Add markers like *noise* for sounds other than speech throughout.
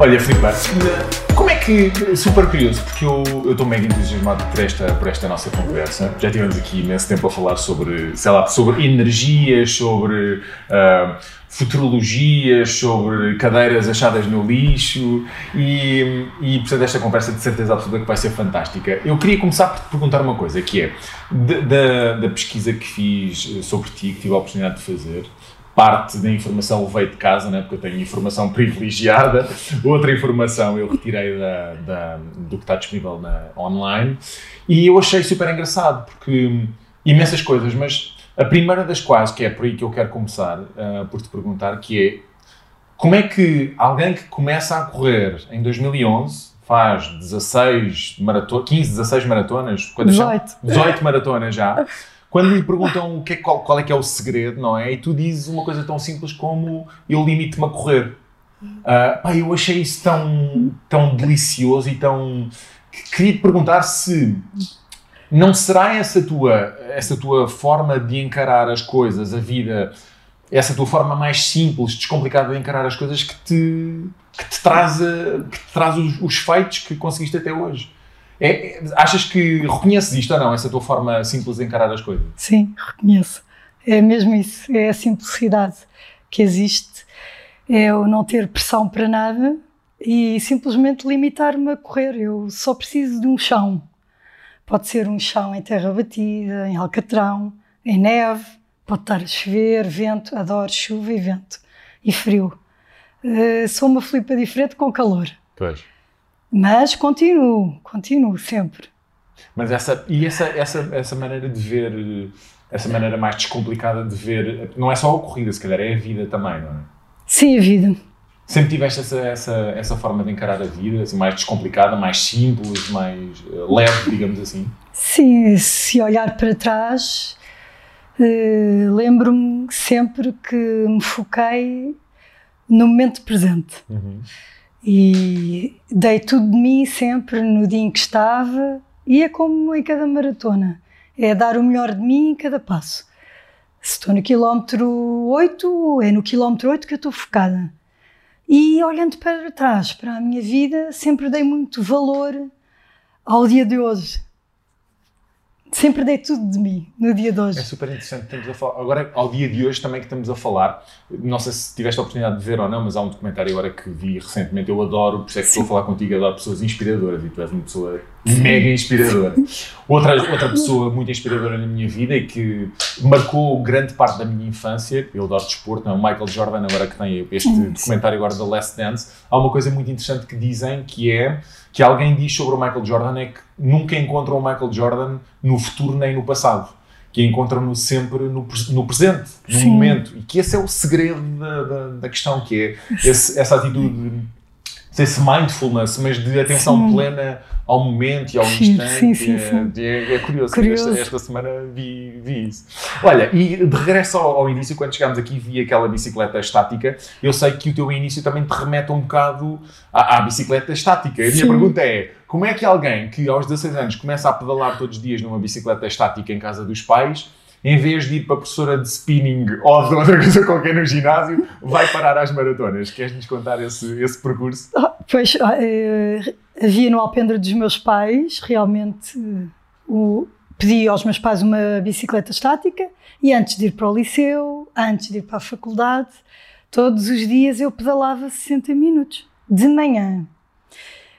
Olha, Filipe, como é que. Super curioso, porque eu estou mega entusiasmado por esta, por esta nossa conversa. Já tivemos aqui imenso tempo a falar sobre, sei lá, sobre energias, sobre uh, futurologias, sobre cadeiras achadas no lixo e, e, portanto, esta conversa de certeza absoluta que vai ser fantástica. Eu queria começar por te perguntar uma coisa, que é, da, da pesquisa que fiz sobre ti, que tive a oportunidade de fazer, parte da informação veio de casa, né, porque eu tenho informação *laughs* privilegiada, outra informação eu retirei da, da, do que está disponível na, online, e eu achei super engraçado, porque imensas coisas, mas a primeira das quais, que é por aí que eu quero começar, uh, por te perguntar, que é, como é que alguém que começa a correr em 2011, faz 16 maratonas, 15, 16 maratonas, 18. 18 maratonas já, *laughs* quando lhe perguntam o que é, qual, qual, é que é o segredo, não é? E tu dizes uma coisa tão simples como eu limito-me a correr. Uh, pá, eu achei isso tão, tão delicioso e tão. Queria te perguntar se não será essa tua, essa tua forma de encarar as coisas, a vida, essa tua forma mais simples, descomplicada de encarar as coisas que te, que te traz, que te traz os, os feitos que conseguiste até hoje? É, achas que reconheces isto ou não, essa tua forma simples de encarar as coisas? Sim, reconheço. É mesmo isso, é a simplicidade que existe, é o não ter pressão para nada e simplesmente limitar-me a correr. Eu só preciso de um chão. Pode ser um chão em terra batida, em alcatrão, em neve, pode estar a chover, vento, adoro chuva e vento e frio. Uh, sou uma flipa diferente com calor. Pois. Mas continuo, continuo sempre. Mas essa, e essa, essa, essa maneira de ver, essa maneira mais descomplicada de ver, não é só a corrida, se calhar é a vida também, não é? Sim, a vida. Sempre tiveste essa, essa, essa forma de encarar a vida, assim, mais descomplicada, mais simples, mais uh, leve, digamos assim? Sim, se olhar para trás, uh, lembro-me sempre que me foquei no momento presente. Uhum e dei tudo de mim sempre no dia em que estava e é como em cada maratona, é dar o melhor de mim em cada passo. Se estou no quilómetro 8, é no quilómetro 8 que eu estou focada. E olhando para trás, para a minha vida, sempre dei muito valor ao dia de hoje sempre dei tudo de mim no dia de hoje. É super interessante. Estamos a falar, agora, ao dia de hoje, também que estamos a falar, não sei se tiveste a oportunidade de ver ou não, mas há um documentário agora que vi recentemente. Eu adoro, por isso é que estou a falar contigo, adoro pessoas inspiradoras e tu és uma pessoa Sim. mega inspiradora. *laughs* Outra, outra pessoa muito inspiradora na minha vida e que marcou grande parte da minha infância, eu adoro desporto, é? o Michael Jordan, agora que tem este Sim. documentário agora da Last Dance, há uma coisa muito interessante que dizem que é que alguém diz sobre o Michael Jordan é que nunca encontram o Michael Jordan no futuro nem no passado. Que encontram-no sempre no, no presente, no Sim. momento. E que esse é o segredo da, da, da questão, que é esse, essa atitude, esse mindfulness, mas de atenção Sim. plena ao momento e ao sim, instante. Sim, sim, sim. É, é, curioso. curioso. Esta, esta, semana vi, vi, isso. Olha, e de regresso ao, ao, início, quando chegámos aqui vi aquela bicicleta estática, eu sei que o teu início também te remete um bocado à, à bicicleta estática. A minha pergunta é, como é que alguém que aos 16 anos começa a pedalar todos os dias numa bicicleta estática em casa dos pais em vez de ir para a professora de spinning ou de outra coisa qualquer no ginásio, vai parar às maratonas. Queres-nos contar esse, esse percurso? Ah, pois, uh, havia no alpendre dos meus pais, realmente o, pedi aos meus pais uma bicicleta estática e antes de ir para o liceu, antes de ir para a faculdade, todos os dias eu pedalava 60 minutos, de manhã.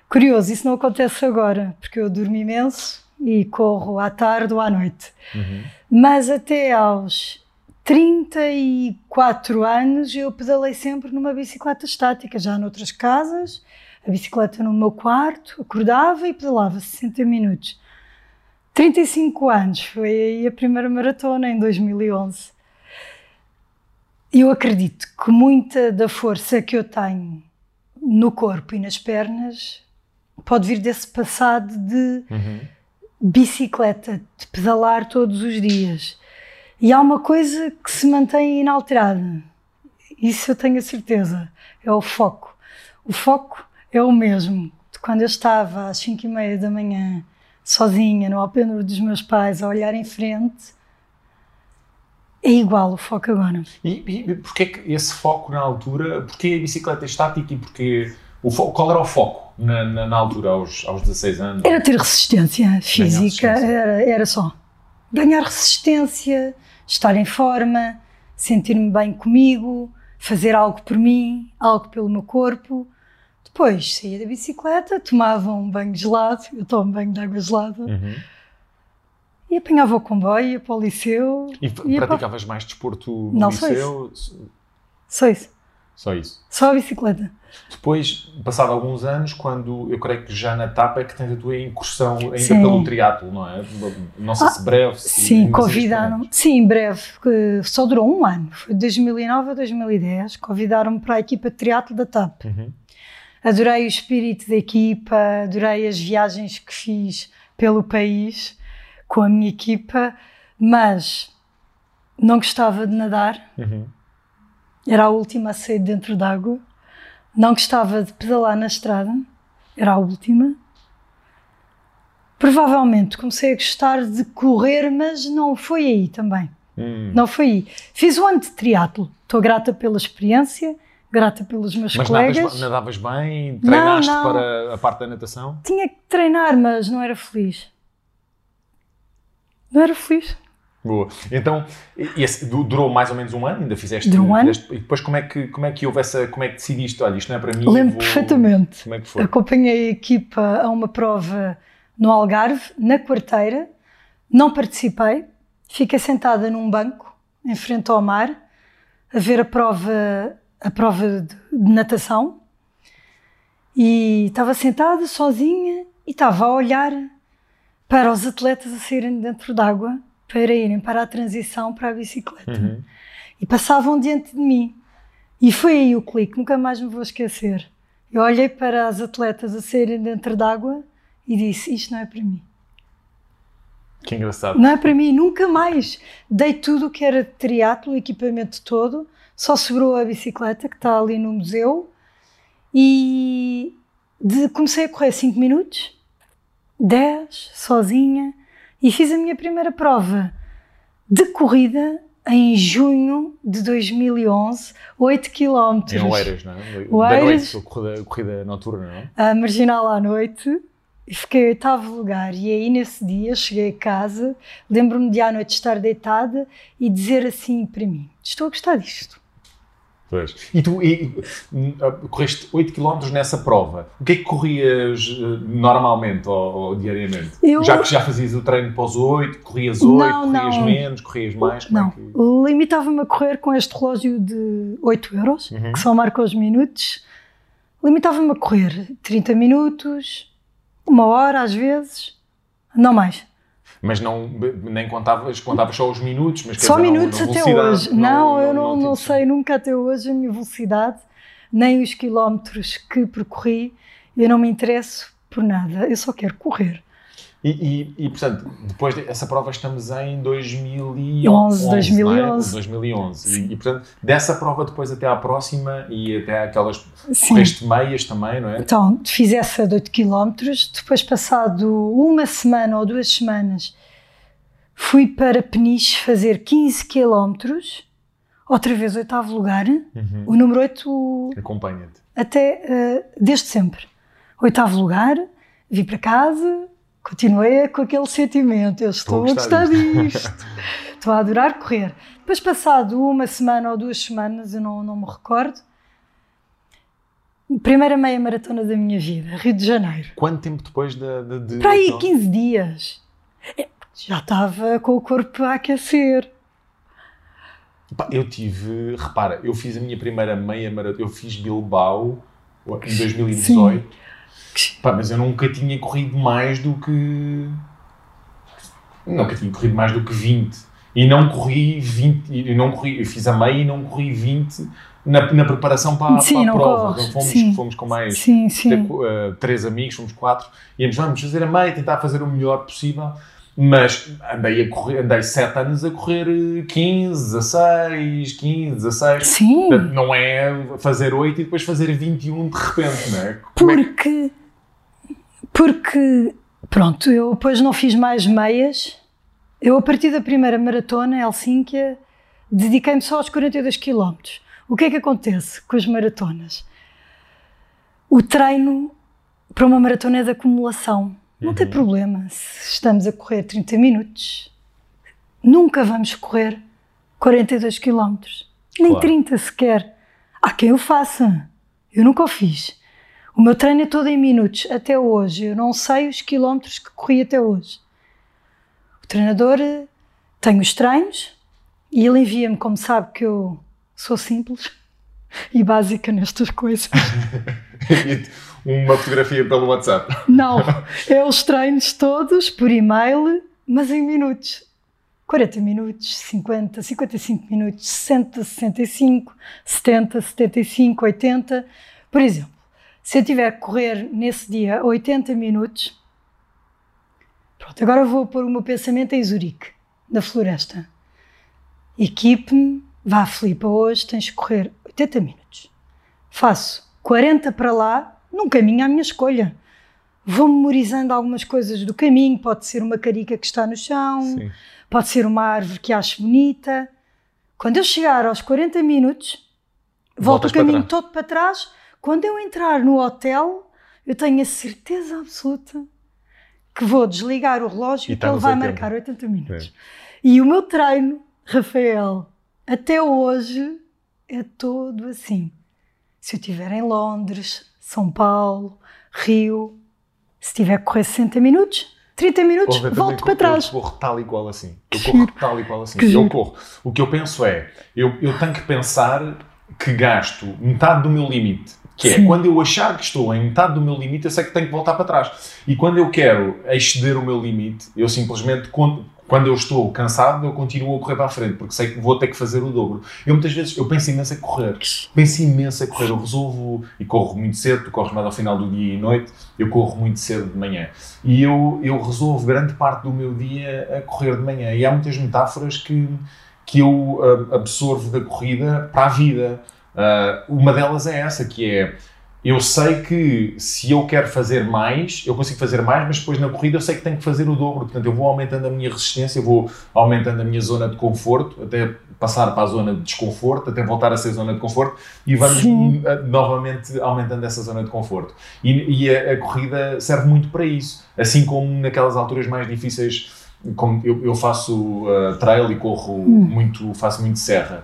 Curioso, isso não acontece agora, porque eu durmo imenso e corro à tarde ou à noite. Uhum. Mas até aos 34 anos eu pedalei sempre numa bicicleta estática, já noutras casas, a bicicleta no meu quarto, acordava e pedalava 60 minutos. 35 anos, foi aí a primeira maratona em 2011. Eu acredito que muita da força que eu tenho no corpo e nas pernas pode vir desse passado de uhum. Bicicleta, de pedalar todos os dias. E há uma coisa que se mantém inalterada, isso eu tenho a certeza, é o foco. O foco é o mesmo de quando eu estava às 5 e meia da manhã, sozinha, no alpendre dos meus pais, a olhar em frente. É igual o foco agora. E, e porquê que esse foco na altura, porquê a bicicleta estática e porquê, O fo- qual era o foco na, na, na altura, aos, aos 16 anos? Era ter resistência física, resistência. Era, era só. Ganhar resistência, estar em forma, sentir-me bem comigo, fazer algo por mim, algo pelo meu corpo. Depois saía da bicicleta, tomava um banho gelado, eu tomo banho de água gelada, Uhum. e apanhava o comboio, ia para o liceu. E ia para- praticavas mais desporto no Não, só liceu? Só isso, Só isso. só a bicicleta. Depois, passado alguns anos, quando eu creio que já na TAP é que tens a tua incursão ainda Sim. pelo triatlo, não é? Não sei Ah, se breve. se Sim, convidaram. Sim, em breve. Só durou um ano. Foi de 2009 a 2010. Convidaram-me para a equipa de triatlo da TAP. Uhum. Adorei o espírito da equipa, adorei as viagens que fiz pelo país com a minha equipa, mas não gostava de nadar. Uhum. Era a última a sair dentro d'água. Não gostava de pedalar na estrada. Era a última. Provavelmente comecei a gostar de correr, mas não foi aí também. Hum. Não foi aí. Fiz um ano de triatlo. Estou grata pela experiência, grata pelos meus Mas colegas. nadavas, nadavas bem? Treinaste não. para a parte da natação? Tinha que treinar, mas não era feliz. Não era feliz. Boa. Então, esse durou mais ou menos um ano? Ainda fizeste? Durou um ano. fizeste- e depois como é, que, como é que houve essa... Como é que decidiste? Olha, isto não é para mim. Lembro vou- perfeitamente. Como é que foi? Acompanhei a equipa a uma prova no Algarve, na quarteira. Não participei. Fiquei sentada num banco, em frente ao mar, a ver a prova, a prova de, de natação. E estava sentada, sozinha, e estava a olhar para os atletas a saírem dentro d'água para irem para a transição para a bicicleta. Uhum. e passavam diante de mim. E foi aí o clique, nunca mais me vou esquecer. Eu olhei para as atletas a saírem dentro d'água e disse: Isto não é para mim. Que engraçado. Não é para mim, nunca mais. Dei tudo o que era de triatlo, o equipamento todo, só sobrou a bicicleta que está ali no museu e de- comecei a correr 5 minutos, 10, sozinha, e fiz a minha primeira prova de corrida em junho de 2011, 8 km. Em Oeiras, não é? Da Oeiras. noite, a corrida, noturna, não é? a marginal à noite e fiquei em oitavo lugar. E aí nesse dia cheguei a casa, lembro-me de à noite estar deitada e dizer assim para mim: Estou a gostar disto. Pois. E tu e, ah, correste 8 km nessa prova. O que é que corrias eh, normalmente ou, ou diariamente? Eu- Já que já fazias o treino para os 8, corrias 8, Não, corrias não. menos, corrias mais? Como Não, É que... limitava-me a correr com este relógio de 8 euros, Uhum. que só marca os minutos. Limitava-me a correr 30 minutos, uma hora às vezes, não mais. Mas não, nem contavas, contavas só os minutos, mas Só dizer, não- minutos na até hoje. Não, eu não, não te- sei nunca até hoje a minha velocidade, nem os quilómetros que percorri. Eu não me interesso por nada, eu só quero correr. E, e, e, portanto, depois dessa prova estamos em 2011, 11, 2011. 2011. 2011. E, e, portanto, dessa prova depois até à próxima e até aquelas correste meias também, não é? Então, fiz essa de 8 km, depois passado uma semana ou duas semanas, fui para Peniche fazer 15 km, outra vez oitavo lugar, Uhum. o número 8 Acompanha-te. até eh, desde sempre. Oitavo lugar, vim para casa, continuei com aquele sentimento. Eu estou a gostar disto. *laughs* estou a adorar correr. Depois, passado uma semana ou duas semanas, eu não, não me recordo, primeira meia maratona da minha vida, Rio de Janeiro. Quanto tempo depois de. de, de Para aí, então? 15 dias. É, Já estava com o corpo a aquecer. Eu tive. Repara, eu fiz a minha primeira meia maratona. Eu fiz Bilbao em 2018. Pá, mas eu nunca tinha corrido mais do que. Nunca tinha corrido mais do que 20. E não corri 20. E não corri, eu fiz a meia e não corri 20 na, na preparação para, Sim, para a prova. corres. Então fomos, Sim. fomos com mais. Sim, sim. ter, uh, três amigos, fomos quatro, íamos, vamos fazer a meia, tentar fazer o melhor possível, mas andei, a correr, andei sete anos a correr eh, 15, 16, 15, 16. Sim, Portanto, não é fazer 8 e depois fazer 21 de repente, não é? Como é que- porque. Porque. Pronto, eu depois não fiz mais meias. Eu, a partir da primeira maratona, Helsínquia, dediquei-me só aos 42 km. O que é que acontece com as maratonas? o treino para uma maratona é de acumulação. Não tem problema se estamos a correr 30 minutos. Nunca vamos correr 42 km. Nem Claro. 30 sequer. Há quem o faça. Eu nunca o fiz. O meu treino é todo em minutos, até hoje. Eu não sei os quilómetros que corri até hoje. O treinador eh, tem os treinos e ele envia-me, como sabe que eu sou simples *laughs* e básica nestas coisas. *laughs* Uma fotografia pelo WhatsApp. Não, é os treinos todos por e-mail, mas em minutos. 40 minutos, 50, 55 minutos, 60, 65, 70, 75, 80. Por exemplo, se eu tiver que correr nesse dia 80 minutos, pronto, agora vou pôr o meu pensamento em Zurique, na floresta. Equipe-me, vá Filipe, hoje tens que correr 80 minutos. Faço 40 para lá, num caminho à minha escolha. Vou memorizando algumas coisas do caminho, pode ser uma carica que está no chão, Sim. pode ser uma árvore que acho bonita. Quando eu chegar aos 40 minutos, volto Voltas o para caminho trás. todo para trás. Quando eu entrar no hotel, eu tenho a certeza absoluta que vou desligar o relógio E que ele vai 80. marcar 80 minutos. E o meu treino, Rafael, até hoje é todo assim. Se eu estiver em Londres, São Paulo, Rio, se tiver que correr 60 minutos, 30 minutos, Porra, volto para trás. Eu corro tal e qual assim. Eu corro tal e qual assim. Eu corro. O que eu penso é, eu, eu tenho que pensar que gasto metade do meu limite. Que é, Sim. quando eu achar que estou em metade do meu limite, eu sei que tenho que voltar para trás. E quando eu quero exceder o meu limite, eu simplesmente, quando, eu estou cansado, eu continuo a correr para a frente, porque sei que vou ter que fazer o dobro. Eu muitas vezes, eu penso imenso em correr. Penso imenso em correr. Eu resolvo, e corro muito cedo, tu corres mais ao final do dia e noite, eu corro muito cedo de manhã. E eu, eu resolvo grande parte do meu dia a correr de manhã. E há muitas metáforas que, que eu ah, absorvo da corrida para a vida. Ah, uma delas é essa, que é eu sei que se eu quero fazer mais, eu consigo fazer mais, mas depois na corrida eu sei que tenho que fazer o dobro. Portanto, eu vou aumentando a minha resistência, eu vou aumentando a minha zona de conforto, até passar para a zona de desconforto, até voltar a ser zona de conforto, e vamos eh, novamente aumentando essa zona de conforto. E, e a, a corrida serve muito para isso. Assim como naquelas alturas mais difíceis, como eu, eu faço uh, trail e corro muito, faço muito serra.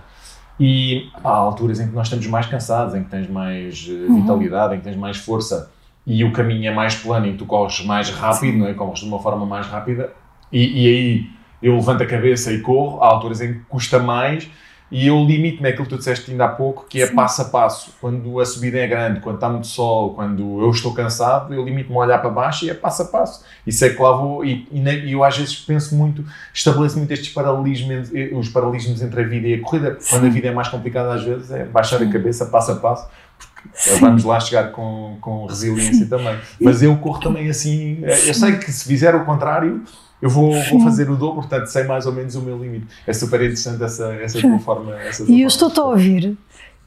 E há alturas em que nós estamos mais cansados, em que tens mais eh, vitalidade, em que tens mais força. E o caminho é mais plano e tu corres mais rápido, não é? corres de uma forma mais rápida. E, e aí eu levanto a cabeça e corro. Há alturas em que custa mais e eu limito-me àquilo que tu disseste ainda há pouco, que é Sim. passo a passo. Quando a subida é grande, quando está muito sol, quando eu estou cansado, eu limito-me a olhar para baixo e é passo a passo. E sei que lá vou. E, e eu às vezes penso muito, estabeleço muito estes paralelismos, eh, os paralelismos entre a vida e a corrida. Quando a Sim. vida é mais complicada, às vezes, é baixar a cabeça passo a passo. porque Sim. Vamos lá chegar com, com resiliência também. Mas eu corro também assim. eh, Eu sei que se fizer o contrário, eu vou, vou fazer o dobro, portanto sei mais ou menos o meu limite. É super interessante essa, essa tua forma. Essa tua E eu estou-te a ouvir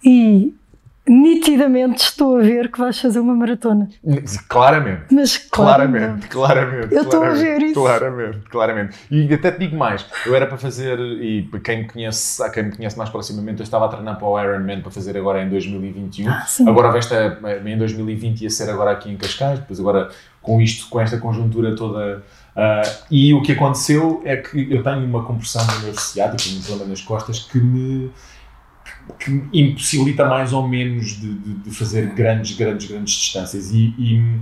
e nitidamente estou a ver que vais fazer uma maratona. Claramente. Mas Claramente, claramente. Eu estou a claramente, ver isso. Claramente, claramente. E até te digo mais, eu era para fazer, e para quem me conhece, há quem me conhece mais proximamente, eu estava a treinar para o Ironman para fazer agora em 2021. Ah, sim. agora esta, em 2020 ia ser agora aqui em Cascais, depois agora com isto, com esta conjuntura toda. Ah, e o que aconteceu é que eu tenho uma compressão no nervo ciático, um problema nas costas, que me que impossibilita mais ou menos de, de- de fazer grandes, grandes, grandes distâncias. E, e,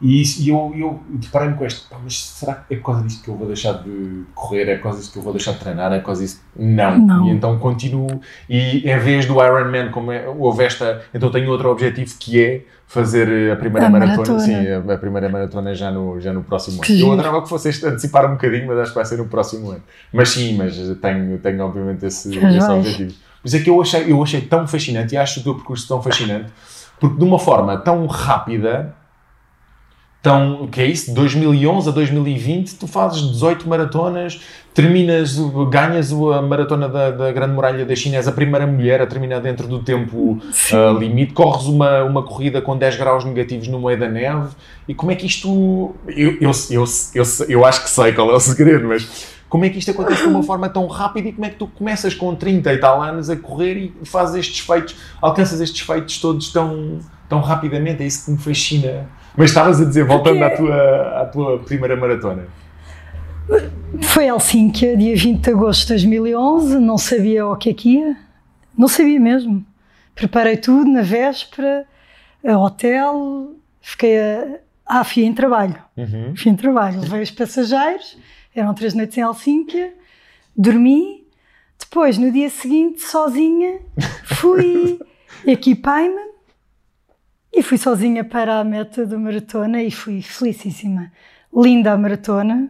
e, isso- e eu, eu deparei-me com este, "Pá, mas será que é por causa disto que eu vou deixar de correr? É por causa disto que eu vou deixar de treinar? É por causa disto? Não. Não. E então continuo. E em vez do Ironman, como é, houve esta. Então tenho outro objetivo que é fazer a primeira A maratona. maratona. Sim, a, a primeira maratona já no, já no próximo Que ano. Eu giro. adorava que fosse este antecipar um bocadinho, mas acho que vai ser no próximo ano. Mas sim, mas tenho, tenho obviamente esse, esse objetivo. Isso é que eu achei, eu achei tão fascinante e acho o teu percurso tão fascinante, porque de uma forma tão rápida, tão, o que é isso? De 2011 a 2020, tu fazes 18 maratonas, terminas, ganhas a maratona da, da Grande Muralha da China, és a primeira mulher a terminar dentro do tempo ah, limite, corres uma, uma corrida com 10 graus negativos no meio da neve, e como é que isto... Eu, eu, eu, eu, eu acho que sei qual é o segredo, mas como é que isto acontece de uma *laughs* forma tão rápida? E como é que tu começas com 30 e tal anos a correr e fazes estes feitos, alcanças estes feitos todos tão, tão rapidamente, é isso que me fascina. Mas estavas a dizer, voltando à tua, à tua primeira maratona. Foi Helsínquia, dia 20 de agosto de 2011, não sabia o que é que ia, não sabia mesmo. Preparei tudo na véspera, a hotel, fiquei a... Ah, fui em trabalho. Uhum. Fui em trabalho, levei os passageiros, eram três noites em Helsínquia, dormi, depois, no dia seguinte, sozinha, fui, *laughs* equipei-me e fui sozinha para a meta da maratona e fui felicíssima. Linda a maratona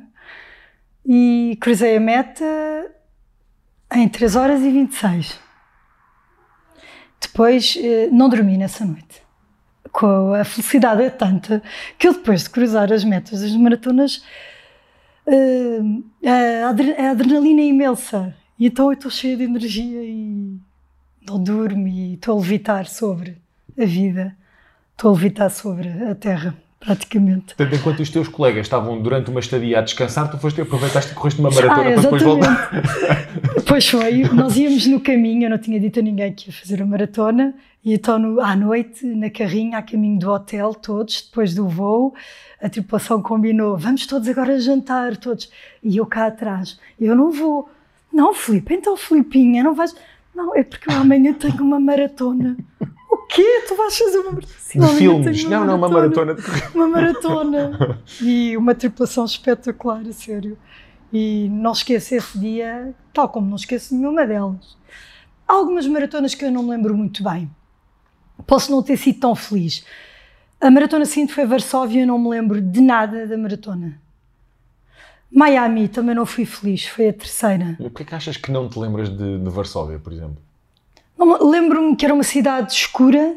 e cruzei a meta em 3 horas e 26. Depois, eh, não dormi nessa noite. Com a felicidade é tanta que eu depois de cruzar as metas das maratonas eh, a, adre- a adrenalina é imensa. E então eu estou cheia de energia e não durmo e estou a levitar sobre a vida. Estou a levitar sobre a terra, praticamente. Portanto, enquanto os teus colegas estavam durante uma estadia a descansar, tu foste, aproveitaste e correste uma maratona Ah, para depois voltar. *laughs* Pois foi, nós íamos no caminho, eu não tinha dito a ninguém que ia fazer a maratona, e então no- à noite, na carrinha, a caminho do hotel, todos, depois do voo, a tripulação combinou, vamos todos agora jantar, todos, e eu cá atrás, eu não vou, não Filipe, então Filipinha, não vais, não, é porque eu amanhã tenho uma maratona. O quê? Tu vais fazer uma maratona? De filmes. Não, não, uma maratona uma maratona *laughs* e uma tripulação espetacular, a sério. E não esqueço esse dia, tal como não esqueço nenhuma delas. Há algumas maratonas que eu não me lembro muito bem. Posso não ter sido tão feliz. A maratona seguinte foi Varsóvia, eu não me lembro de nada da maratona. Miami também não fui feliz, foi a terceira. O que é que achas que não te lembras de, de Varsóvia, por exemplo? Lembro-me que era uma cidade escura.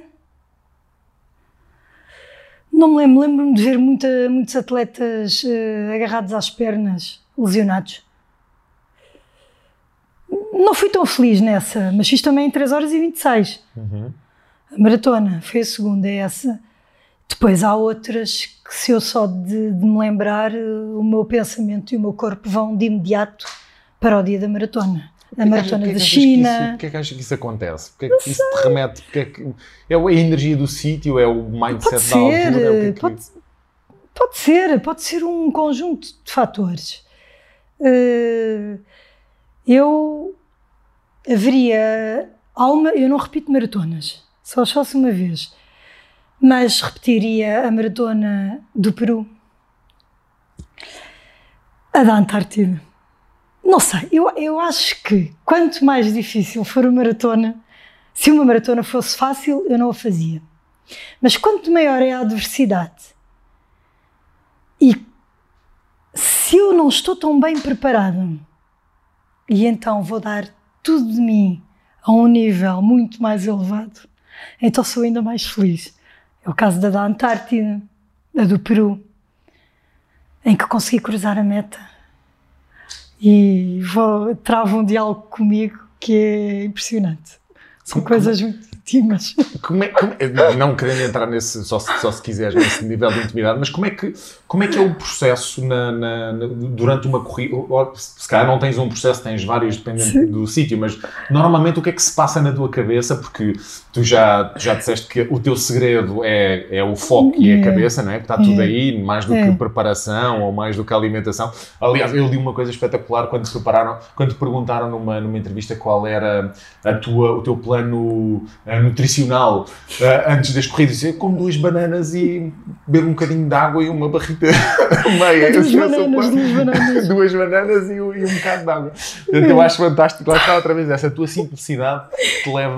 Não me lembro, lembro-me de ver muita- muitos atletas eh, agarrados às pernas, lesionados. Não fui tão feliz nessa, mas fiz também em 3 horas e 26. Uhum. A maratona foi a segunda, é essa. Depois há outras que, se eu só de, de me lembrar, eh, o meu pensamento e o meu corpo vão de imediato para o dia da maratona. A maratona da China. Porquê é que achas que isso acontece? Porquê é que isso te remete? Porquê é, que, é a energia do sítio? É o mindset Pode da ser, altura? É que é que- pode, pode ser, pode ser um conjunto de fatores. Eh, eu haveria uma, eu não repito maratonas, só faço uma vez, mas repetiria a maratona do Peru, a da Antártida. Não sei, eu, eu acho que quanto mais difícil for a maratona, se uma maratona fosse fácil, eu não a fazia. Mas quanto maior é a adversidade e se eu não estou tão bem preparado e então vou dar tudo de mim a um nível muito mais elevado, então sou ainda mais feliz. É o caso da da Antártida, da do Peru, em que consegui cruzar a meta e vou, trava um diálogo comigo que é impressionante. São Como- coisas muito Como é, como é- não querendo entrar nesse, só se, só se quiseres, nesse nível de intimidade, mas como é que, como é, que é o processo na, na- na- durante uma corrida? Se calhar não tens um processo, tens vários, dependendo Sim. do sítio, mas normalmente o que é que se passa na tua cabeça? Porque tu já, já disseste que o teu segredo é, é o foco e é a É. cabeça, não é? Que está tudo aí, mais do que preparação ou mais do que alimentação. Aliás, eu li uma coisa espetacular quando te prepararam, quando te perguntaram numa, numa entrevista qual era a tua, o teu plano nutricional eh, antes das corridas. Eu como duas bananas e bebo um bocadinho de água e uma barrita *laughs* meia. Duas é bananas, plano. duas bananas. *laughs* Duas bananas e, um- e um bocado de água. Portanto, eu acho fantástico. Lá está outra vez essa tua simplicidade que te leva.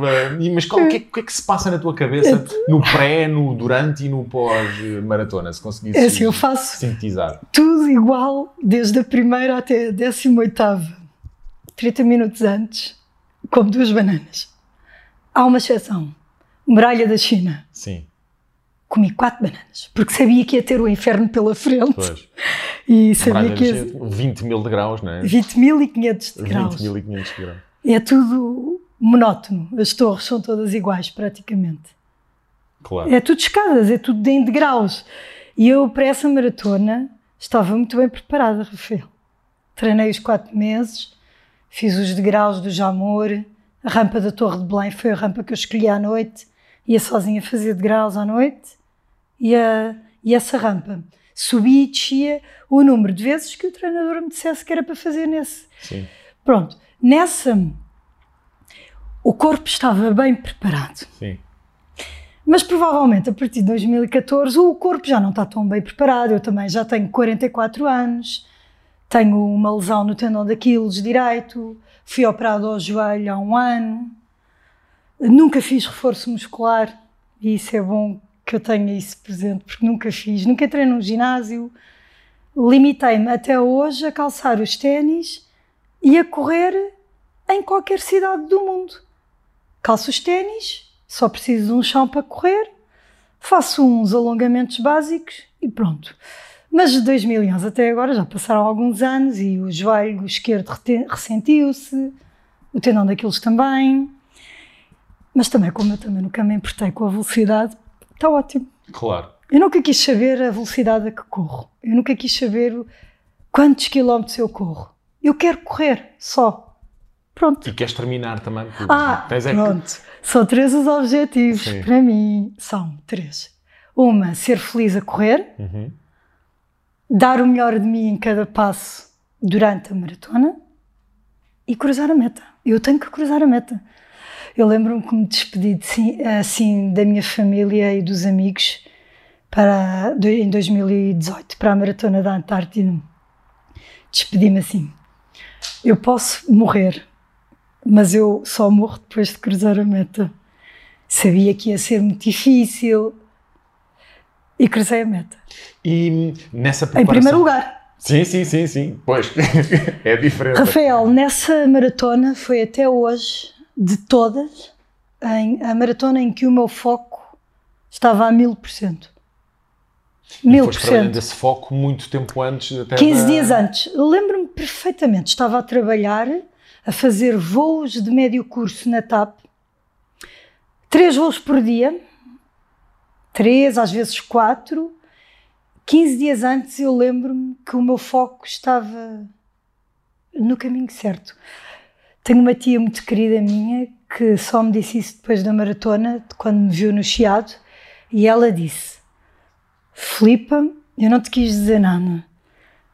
Mas qual, o, que é, o que é que se passa na tua cabeça no pré, no durante e no pós-maratona? Se conseguisse É assim, eu faço sintetizar. tudo igual, desde a primeira até a décima oitava. 30 minutos antes, como duas bananas. Há uma exceção. Muralha da China. Sim, Comi quatro bananas, porque sabia que ia ter o inferno pela frente. pois. *laughs* E sabia Muralha que ia... Gente, 20 mil de graus, não é? 20.500 de graus. 20.500 graus. É tudo monótono. As torres são todas iguais, praticamente. Claro. É tudo escadas, é tudo em degraus. E eu, para essa maratona, estava muito bem preparada, Rafael. treinei os quatro meses, fiz os degraus do Jamor, a rampa da Torre de Belém foi a rampa que eu escolhi à noite, ia sozinha fazer degraus à noite, e, a, e essa rampa subia e descia o número de vezes que o treinador me dissesse que era para fazer nesse. Sim. Pronto, nessa o corpo estava bem preparado. Sim. Mas provavelmente a partir de 2014 o corpo já não está tão bem preparado. Eu também já tenho 44 anos, tenho uma lesão no tendão de Aquiles direito, fui operado ao joelho há um ano, nunca fiz reforço muscular e isso é bom que eu tenha isso presente porque nunca fiz, nunca entrei num ginásio. Limitei-me até hoje a calçar os ténis e a correr em qualquer cidade do mundo. Calço os ténis, só preciso de um chão para correr, faço uns alongamentos básicos e pronto. Mas de 2011 até agora já passaram alguns anos e o joelho esquerdo ressentiu-se, o tendão daqueles também. Mas também, como eu também nunca me importei com a velocidade, está ótimo. Claro. Eu nunca quis saber a velocidade a que corro. Eu nunca quis saber quantos quilómetros eu corro. Eu quero correr, só. Pronto. E queres terminar também? Ah, é pronto. Que... São três os objetivos. Sim. Para mim, são três. Uma, ser feliz a correr. Uhum. Dar o melhor de mim em cada passo durante a maratona. E cruzar a meta. Eu tenho que cruzar a meta. Eu lembro-me que me despedi de, assim da minha família e dos amigos para, em 2018 para a Maratona da Antártida. Despedi-me assim. Eu posso morrer, mas eu só morro depois de cruzar a meta. Sabia que ia ser muito difícil e cruzei a meta. E nessa preparação... Em primeiro lugar. Sim, sim, sim, sim. Pois, *laughs* é diferente. Rafael, nessa maratona foi até hoje, de todas, em, a maratona em que o meu foco estava a mil por cento. Mil por cento. esse foco muito tempo antes. Até 15 da... dias antes. Lembro-me perfeitamente. Estava a trabalhar a fazer voos de médio curso na TAP, três voos por dia, três, às vezes quatro. 15 dias antes eu lembro-me que o meu foco estava no caminho certo. Tenho uma tia muito querida minha que só me disse isso depois da maratona, quando me viu no Chiado, e ela disse: Filipa, eu não te quis dizer nada,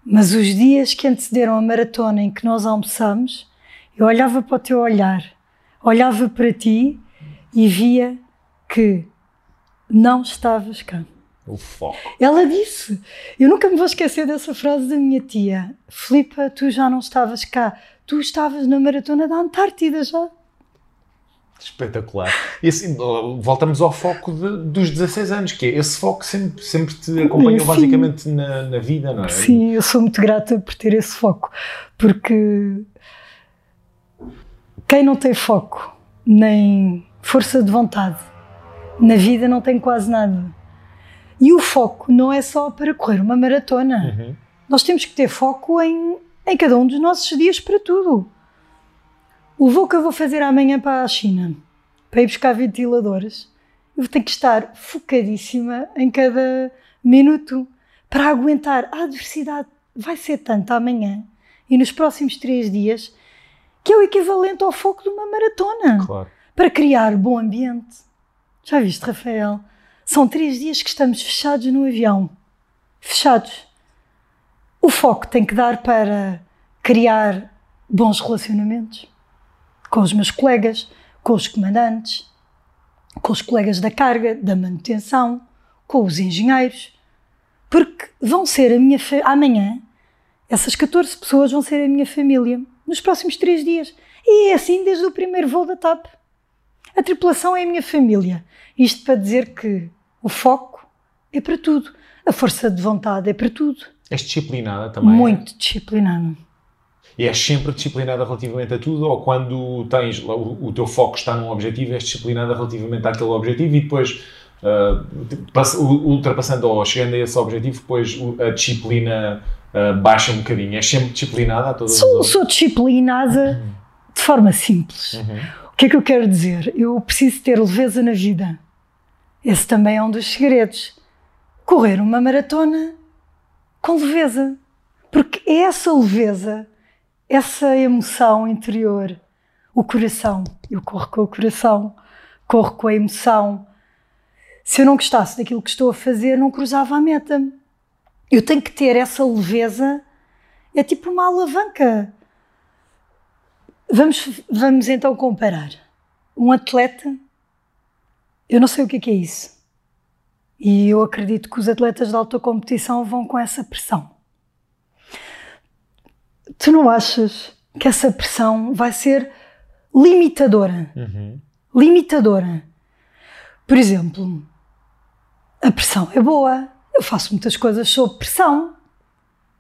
mas os dias que antecederam a maratona em que nós almoçamos, eu olhava para o teu olhar, olhava para ti e via que não estavas cá. O foco. Ela disse, eu nunca me vou esquecer dessa frase da minha tia. Filipa, tu já não estavas cá, tu estavas na maratona da Antártida já. Espetacular. E assim, voltamos ao foco de, dos 16 anos, que é esse foco sempre, sempre te acompanhou Sim. basicamente na, na, vida, não é? Sim, eu sou muito grata por ter esse foco, porque quem não tem foco, nem força de vontade, na vida não tem quase nada. E o foco não é só para correr uma maratona. Uhum. Nós temos que ter foco em, em cada um dos nossos dias para tudo. O voo que eu vou fazer amanhã para a China, para ir buscar ventiladores, eu tenho que estar focadíssima em cada minuto para aguentar a adversidade. Vai ser tanta amanhã e nos próximos três dias que é o equivalente ao foco de uma maratona. Claro. Para criar bom ambiente. Já viste, Rafael? São três dias que estamos fechados no avião. Fechados. O foco tem que dar para criar bons relacionamentos com os meus colegas, com os comandantes, com os colegas da carga, da manutenção, com os engenheiros, porque vão ser a minha amanhã essas 14 pessoas vão ser a minha família nos próximos três dias. E é assim desde o primeiro voo da TAP. A tripulação é a minha família. Isto para dizer que o foco é para tudo. A força de vontade é para tudo. És disciplinada também? Muito é? disciplinada. E és sempre disciplinada relativamente a tudo? Ou quando tens o, o teu foco está num objetivo, és disciplinada relativamente àquele objetivo e depois, uh, ultrapassando ou chegando a esse objetivo, depois a disciplina uh, baixa um bocadinho? És sempre disciplinada a todas sou, as Sou disciplinada uhum. de forma simples. Uhum. O que é que eu quero dizer? Eu preciso ter leveza na vida. Esse também é um dos segredos. Correr uma maratona com leveza. Porque é essa leveza, essa emoção interior, o coração. Eu corro com o coração, corro com a emoção. Se eu não gostasse daquilo que estou a fazer, não cruzava a meta. Eu tenho que ter essa leveza, é tipo uma alavanca. Vamos, vamos então comparar. Um atleta, eu não sei o que é, que é isso. E eu acredito que os atletas de alta competição vão com essa pressão. Tu não achas que essa pressão vai ser limitadora? Uhum. Limitadora. Por exemplo, a pressão é boa. Eu faço muitas coisas sob pressão.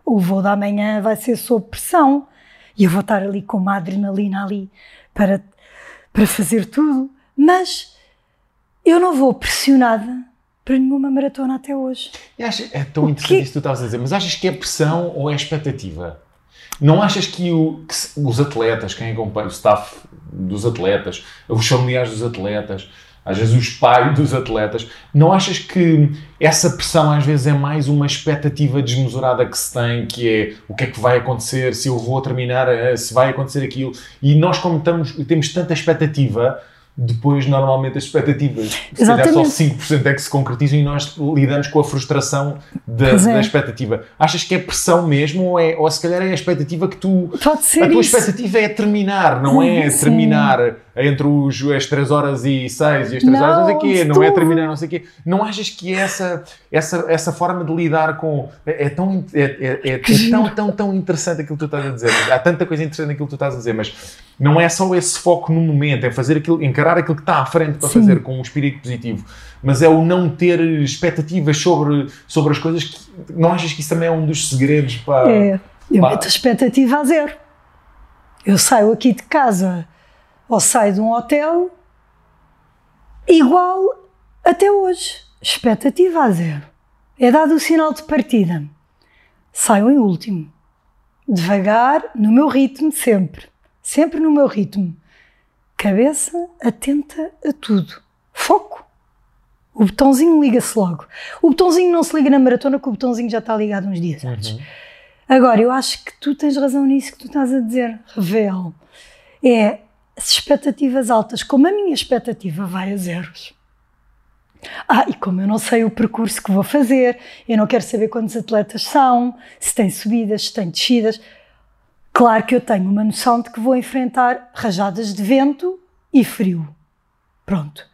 O voo da manhã vai ser sob pressão. E eu vou estar ali com uma adrenalina ali para, para fazer tudo. Mas eu não vou pressionada para nenhuma maratona até hoje. E acha, é tão interessante isso que tu estavas a dizer, mas achas que é pressão ou é expectativa? Não achas que, o, que os atletas, quem acompanha, o staff dos atletas, os familiares dos atletas, às vezes os pais dos atletas, não achas que essa pressão às vezes é mais uma expectativa desmesurada que se tem, que é o que é que vai acontecer, se eu vou terminar, eh, se vai acontecer aquilo, e nós como estamos, temos tanta expectativa, depois normalmente as expectativas se calhar só 5% é que se concretizam e nós lidamos com a frustração da, é. da, expectativa. Achas que é pressão mesmo ou, é, ou se calhar é a expectativa que tu... Pode ser A tua isso. expectativa é terminar, não é Sim. terminar entre os, as 3 horas e 6 e as 3 Não, horas não sei o quê, não é terminar não sei o quê. Não achas que essa, essa, essa forma de lidar com... É, é tão, é, é, é- é tão, tão, tão interessante aquilo que tu estás a dizer. Há tanta coisa interessante naquilo que tu estás a dizer, mas não é só esse foco no momento, é fazer aquilo, encarar aquilo que está à frente para Sim. fazer com um espírito positivo. Mas é o não ter expectativas sobre, sobre as coisas que... Não achas que isso também é um dos segredos para... É, eu Pá. meto a expectativa a zero. Eu saio aqui de casa ou saio de um hotel igual até hoje. Expectativa a zero. É dado o sinal de partida. Saio em último. Devagar, no meu ritmo, sempre. Sempre no meu ritmo. Cabeça atenta a tudo. Foco. O botãozinho liga-se logo. O botãozinho não se liga na maratona, que o botãozinho já está ligado uns dias antes. Agora, eu acho que tu tens razão nisso que tu estás a dizer, Revel. É as expectativas altas, como a minha expectativa vai a zeros. Ah, e como eu não sei o percurso que vou fazer, eu não quero saber quantos atletas são, se tem subidas, se tem descidas. Claro que eu tenho uma noção de que vou enfrentar rajadas de vento e frio. Pronto.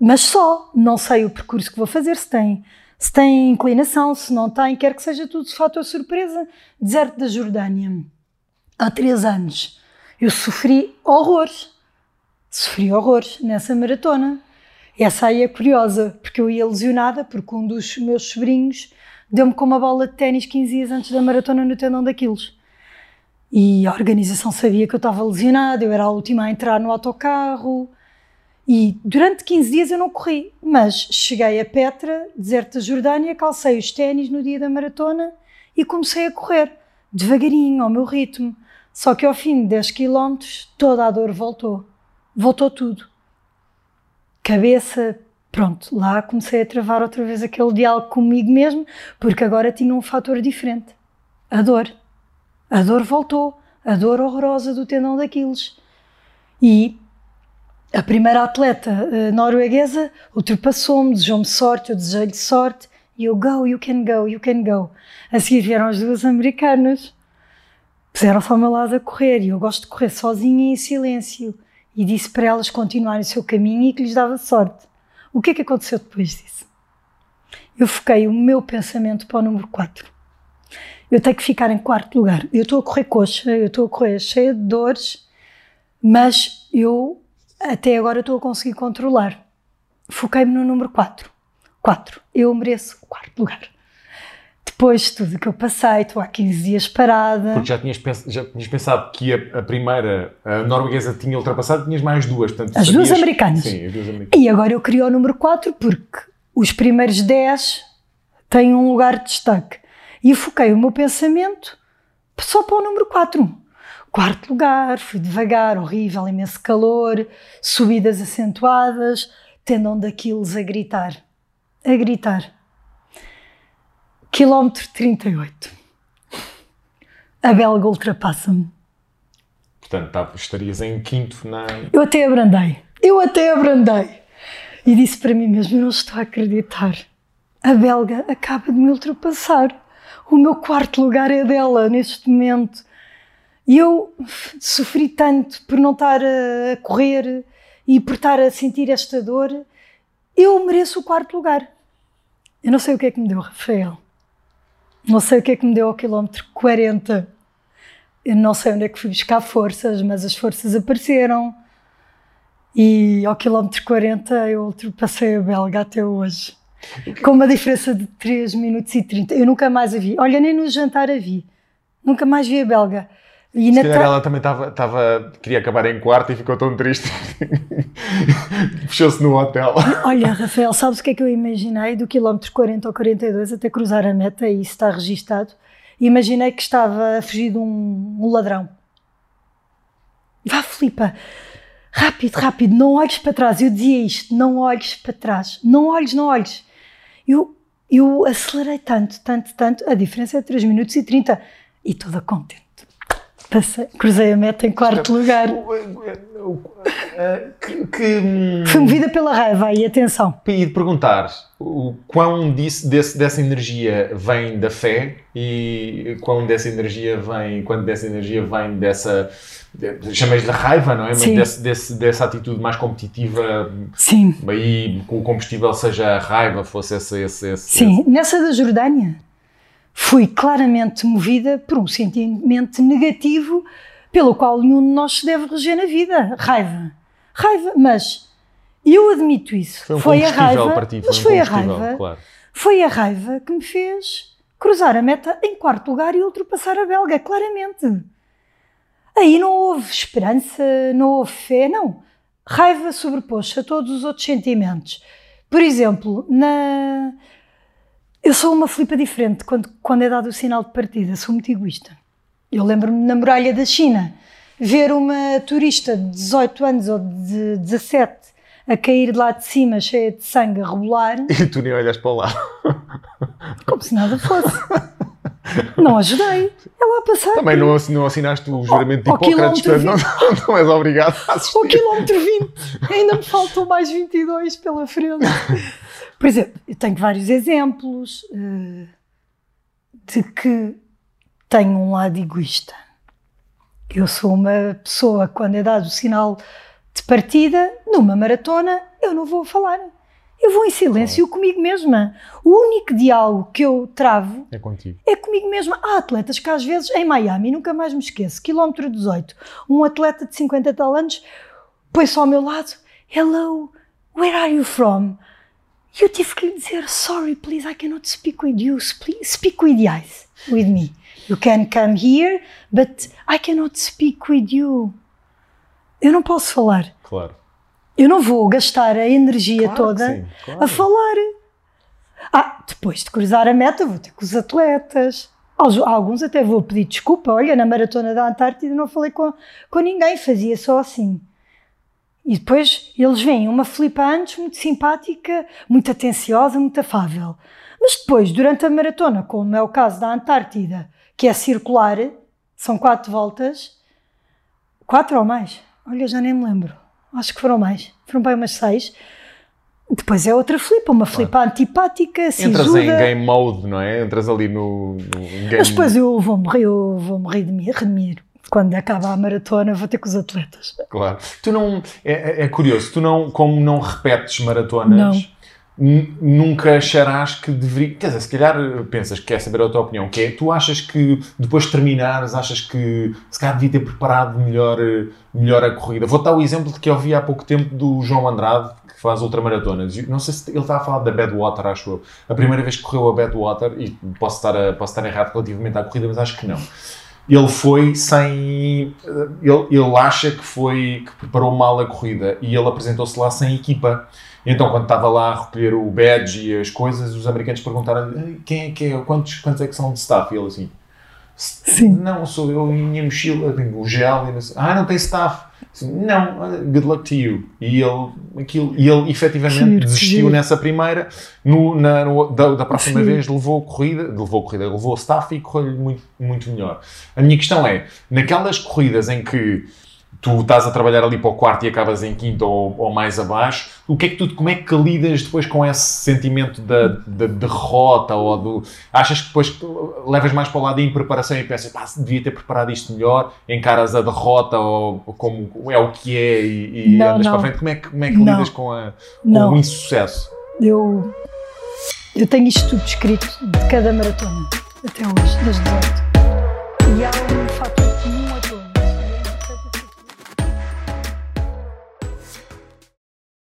Mas só, não sei o percurso que vou fazer, se tem, se tem inclinação, se não tem, quer que seja tudo fator surpresa. Deserto da Jordânia. Há três anos eu sofri horrores. Sofri horrores nessa maratona. Essa aí é curiosa, porque eu ia lesionada, porque um dos meus sobrinhos deu-me com uma bola de ténis 15 dias antes da maratona no tendão daqueles. E a organização sabia que eu estava lesionada, eu era a última a entrar no autocarro. E durante 15 dias eu não corri, mas cheguei a Petra, deserto da Jordânia, calcei os ténis no dia da maratona e comecei a correr, devagarinho, ao meu ritmo. Só que ao fim de 10 km, toda a dor voltou. Voltou tudo. Cabeça, pronto, lá comecei a travar outra vez aquele diálogo comigo mesmo, porque agora tinha um fator diferente. A dor. A dor voltou. A dor horrorosa do tendão daqueles. E a primeira atleta eh, norueguesa ultrapassou-me, desejou-me sorte, eu desejei-lhe sorte, e eu, go, you can go, you can go. A seguir vieram as duas americanas, puseram-se ao meu lado a correr, e eu gosto de correr sozinha e em silêncio, e disse para elas continuarem o seu caminho e que lhes dava sorte. O que é que aconteceu depois disso? Eu foquei o meu pensamento para o número 4. Eu tenho que ficar em quarto lugar. Eu estou a correr coxa, eu estou a correr cheia de dores, mas eu até agora estou a conseguir controlar. Foquei-me no número 4. 4. Eu mereço o quarto lugar. Depois de tudo que eu passei, estou há 15 dias parada. Porque já tinhas, pens- já tinhas pensado que a, a primeira, a norueguesa, tinha ultrapassado, tinhas mais duas. Portanto, As duas sabias- americanas. Sim, as duas americanas. E agora eu queria o número 4 porque os primeiros 10 têm um lugar de destaque. E eu foquei o meu pensamento só para o número 4. Quarto lugar, fui devagar, horrível, imenso calor, subidas acentuadas, tendão daqueles a gritar. A gritar. Quilómetro 38. a belga ultrapassa-me. Portanto, tá, estarias em quinto na. Eu até abrandei. Eu até abrandei. E disse para mim mesmo: Eu não estou a acreditar. A belga acaba de me ultrapassar. O meu quarto lugar é dela neste momento. E eu sofri tanto por não estar a correr e por estar a sentir esta dor. Eu mereço o quarto lugar. Eu não sei o que é que me deu, Rafael. Não sei o que é que me deu ao quilómetro 40. Eu não sei onde é que fui buscar forças, mas as forças apareceram. E ao quilómetro 40 eu ultrapassei a belga até hoje. Com uma diferença de 3 minutos e 30. Eu nunca mais a vi. Olha, nem no jantar a vi. Nunca mais vi a belga. E Se calhar ela também estava, queria acabar em quarto e ficou tão triste. *laughs* Fechou-se no hotel. Olha, Rafael, sabes o que é que eu imaginei do quilómetro 40 ou 42 até cruzar a meta e isso está registado? Imaginei que estava a fugir de um, um ladrão. Vá, Filipa, rápido, rápido, não olhes para trás. Eu dizia isto, não olhes para trás. Não olhes, não olhes. Eu, eu acelerei tanto, tanto, tanto. A diferença é 3 minutos e 30. E toda contente. Passei, cruzei a meta em quarto lugar. Que, que, Fui movida pela raiva e atenção. E de perguntar o quão disso, desse, dessa energia vem da fé e quão dessa energia vem, quanto dessa energia vem dessa chamei da raiva, não é? Mas desse, desse, dessa atitude mais competitiva. Sim. Aí o combustível seja a raiva, fosse esse. esse, esse Sim, esse. nessa da Jordânia fui claramente movida por um sentimento negativo pelo qual nenhum de nós se deve reger na vida. Raiva. Raiva, mas eu admito isso. Foi, um foi a raiva, para ti, foi mas um foi a raiva. Claro. Foi a raiva que me fez cruzar a meta em quarto lugar e ultrapassar a belga, claramente. Aí não houve esperança, não houve fé, não. Raiva sobrepôs-se a todos os outros sentimentos. Por exemplo, na... eu sou uma flipa diferente quando, quando é dado o sinal de partida, sou muito egoísta. Eu lembro-me na muralha da China, ver uma turista de 18 anos ou de 17 a cair de lá de cima cheia de sangue a rebolar. E tu nem olhas para lá. Como se nada fosse. *laughs* Não ajudei. Ela a passar. Também não, não assinaste o juramento de Hipócrates, portanto não, *laughs* não és obrigado a assistir. Ao quilómetro 20. Ainda me faltam mais 22 pela frente. Por exemplo, eu tenho vários exemplos uh, de que tenho um lado egoísta. Eu sou uma pessoa, quando é dado o sinal de partida, numa maratona, eu não vou falar eu vou em silêncio comigo mesma. O único diálogo que eu travo é contigo. É comigo mesma. Há atletas que às vezes, em Miami, nunca mais me esqueço, quilómetro 18, um atleta de 50 tal anos põe-se ao meu lado, hello, where are you from? E eu tive que lhe dizer, sorry, please, I cannot speak with you, please speak with eyes, with me. You can come here, but I cannot speak with you. Eu não posso falar. Claro. Eu não vou gastar a energia claro toda sim, claro. a falar. Ah, depois de cruzar a meta, vou ter com os atletas. Alguns até vou pedir desculpa. Olha, na maratona da Antártida não falei com, com ninguém, fazia só assim. E depois eles vêm uma flipa antes, muito simpática, muito atenciosa, muito afável. Mas depois, durante a maratona, como é o caso da Antártida, que é circular, são quatro voltas, quatro ou mais, olha, já nem me lembro acho que foram mais, foram bem umas seis. Depois é outra flipa, uma flipa claro. antipática, se Entras em game mode, não é? Entras ali no, no game... Mas depois eu vou morrer, eu vou morrer de redimir. Quando acaba a maratona, vou ter com os atletas. Claro. Tu não... É, é curioso, tu não, como não repetes maratonas... Não nunca acharás que deveria. Quer dizer, se calhar pensas que quer saber a tua opinião, que é tu achas que depois de terminares, achas que se calhar devia ter preparado melhor, melhor a corrida. Vou dar o exemplo de que eu vi há pouco tempo do João Andrade, que faz ultramaratonas. Não sei se ele está a falar da Badwater, acho eu. A primeira vez que correu a Badwater, e posso estar, a, posso estar errado relativamente à corrida, mas acho que não. Ele foi sem. Ele, ele acha que foi. que preparou mal a corrida e ele apresentou-se lá sem equipa. Então, quando estava lá a recolher o badge e as coisas, os americanos perguntaram quem é que é, quantos, quantos é que são de staff? E ele assim, Sim. não, sou eu em minha mochila, tenho o gel, e não sei, ah, não tem staff. Assim, não, good luck to you. E ele, aquilo, e ele efetivamente Giro, desistiu giro. nessa primeira. No, na, no- da, da próxima Sim. vez levou corrida, levou corrida, levou o staff e correu-lhe muito, muito melhor. A minha questão é, naquelas corridas em que tu estás a trabalhar ali para o quarto e acabas em quinto ou, ou mais abaixo, o que é que tu, como é que lidas depois com esse sentimento da, da derrota ou do... Achas que depois levas mais para o lado da impreparação e pensas, pá, devia ter preparado isto melhor, encaras a derrota ou como é o que é e, e Não, andas não. para a frente, como é que, como é que Não. lidas com, a, com o insucesso? Eu, eu tenho isto tudo escrito de cada maratona, até hoje, das 18. E há um fator.